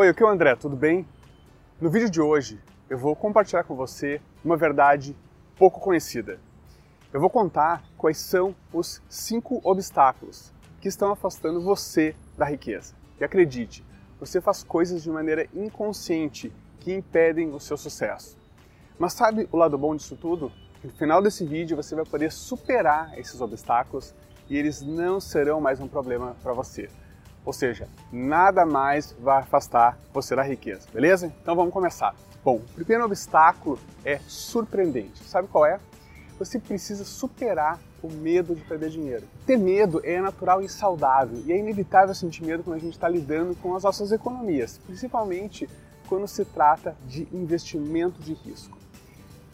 Oi, aqui é o André, tudo bem? No vídeo de hoje eu vou compartilhar com você uma verdade pouco conhecida. Eu vou contar quais são os cinco obstáculos que estão afastando você da riqueza. E acredite, você faz coisas de maneira inconsciente que impedem o seu sucesso. Mas sabe o lado bom disso tudo? No final desse vídeo você vai poder superar esses obstáculos e eles não serão mais um problema para você. Ou seja, nada mais vai afastar você da riqueza, beleza? Então vamos começar. Bom, o primeiro obstáculo é surpreendente. Sabe qual é? Você precisa superar o medo de perder dinheiro. Ter medo é natural e saudável, e é inevitável sentir medo quando a gente está lidando com as nossas economias, principalmente quando se trata de investimento de risco.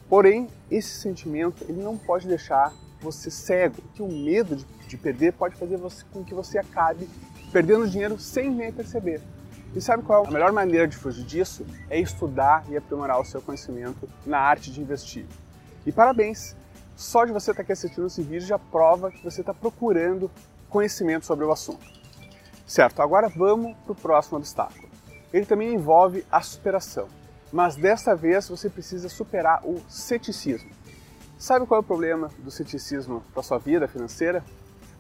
Porém, esse sentimento ele não pode deixar você cego, que o medo de, de perder pode fazer você, com que você acabe perdendo dinheiro sem nem perceber. E sabe qual é a melhor maneira de fugir disso? É estudar e aprimorar o seu conhecimento na arte de investir. E parabéns! Só de você estar aqui assistindo esse vídeo já prova que você está procurando conhecimento sobre o assunto. Certo, agora vamos para o próximo obstáculo. Ele também envolve a superação mas desta vez você precisa superar o ceticismo. Sabe qual é o problema do ceticismo para sua vida financeira?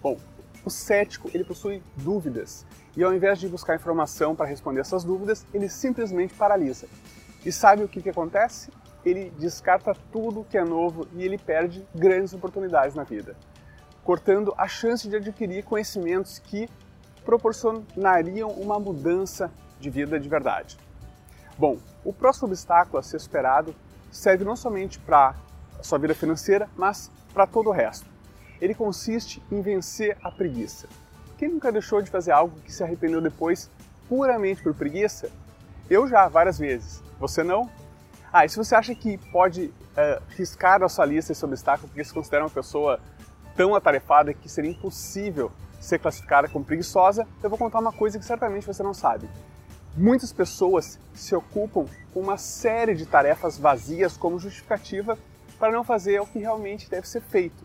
Bom, o cético ele possui dúvidas e ao invés de buscar informação para responder essas dúvidas, ele simplesmente paralisa. E sabe o que, que acontece? Ele descarta tudo que é novo e ele perde grandes oportunidades na vida, cortando a chance de adquirir conhecimentos que proporcionariam uma mudança de vida de verdade. Bom, o próximo obstáculo a ser superado serve não somente para a sua vida financeira, mas para todo o resto. Ele consiste em vencer a preguiça. Quem nunca deixou de fazer algo que se arrependeu depois puramente por preguiça? Eu já, várias vezes. Você não? Ah, e se você acha que pode uh, riscar da sua lista esse obstáculo porque se considera uma pessoa tão atarefada que seria impossível ser classificada como preguiçosa, eu vou contar uma coisa que certamente você não sabe. Muitas pessoas se ocupam com uma série de tarefas vazias como justificativa para não fazer o que realmente deve ser feito.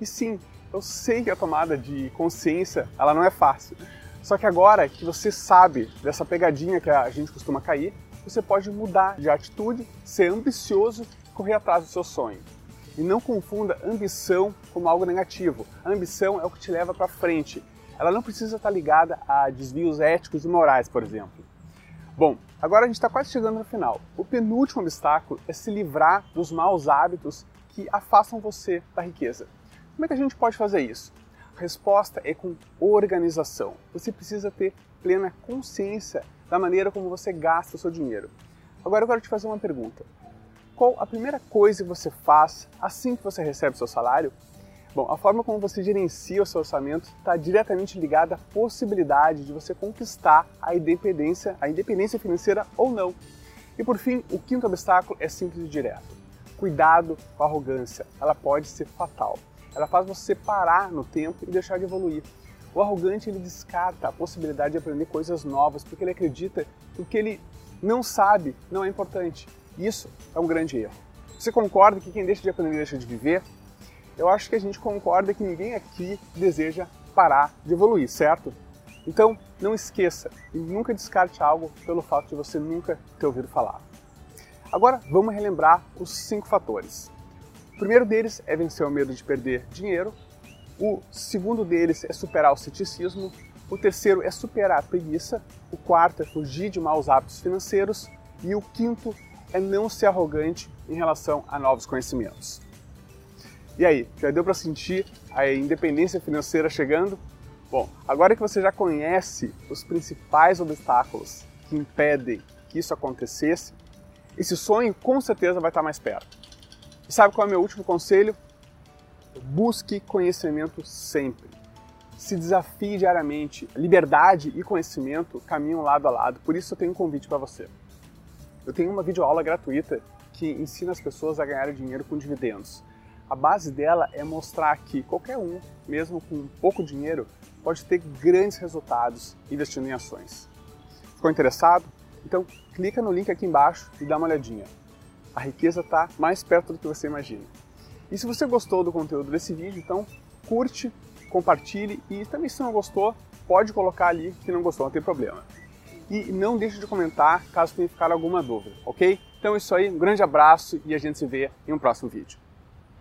E sim, eu sei que a tomada de consciência ela não é fácil. Só que agora que você sabe dessa pegadinha que a gente costuma cair, você pode mudar de atitude, ser ambicioso e correr atrás do seu sonho. E não confunda ambição como algo negativo. A ambição é o que te leva para frente. Ela não precisa estar ligada a desvios éticos e morais, por exemplo. Bom, agora a gente está quase chegando no final. O penúltimo obstáculo é se livrar dos maus hábitos que afastam você da riqueza. Como é que a gente pode fazer isso? A resposta é com organização. Você precisa ter plena consciência da maneira como você gasta o seu dinheiro. Agora eu quero te fazer uma pergunta. Qual a primeira coisa que você faz assim que você recebe seu salário Bom, a forma como você gerencia o seu orçamento está diretamente ligada à possibilidade de você conquistar a independência, a independência financeira ou não. E por fim, o quinto obstáculo é simples e direto. Cuidado com a arrogância, ela pode ser fatal. Ela faz você parar no tempo e deixar de evoluir. O arrogante ele descarta a possibilidade de aprender coisas novas porque ele acredita que o que ele não sabe não é importante. Isso é um grande erro. Você concorda que quem deixa de aprender deixa de viver? eu acho que a gente concorda que ninguém aqui deseja parar de evoluir, certo? Então, não esqueça e nunca descarte algo pelo fato de você nunca ter ouvido falar. Agora, vamos relembrar os cinco fatores. O primeiro deles é vencer o medo de perder dinheiro. O segundo deles é superar o ceticismo. O terceiro é superar a preguiça. O quarto é fugir de maus hábitos financeiros. E o quinto é não ser arrogante em relação a novos conhecimentos. E aí, já deu para sentir a independência financeira chegando? Bom, agora que você já conhece os principais obstáculos que impedem que isso acontecesse, esse sonho com certeza vai estar mais perto. E sabe qual é o meu último conselho? Busque conhecimento sempre. Se desafie diariamente. Liberdade e conhecimento caminham lado a lado, por isso eu tenho um convite para você. Eu tenho uma videoaula gratuita que ensina as pessoas a ganhar dinheiro com dividendos. A base dela é mostrar que qualquer um, mesmo com pouco dinheiro, pode ter grandes resultados investindo em ações. Ficou interessado? Então clica no link aqui embaixo e dá uma olhadinha. A riqueza está mais perto do que você imagina. E se você gostou do conteúdo desse vídeo, então curte, compartilhe e também se não gostou, pode colocar ali que não gostou, não tem problema. e não deixe de comentar caso tenha ficar alguma dúvida, ok? Então é isso aí, um grande abraço e a gente se vê em um próximo vídeo.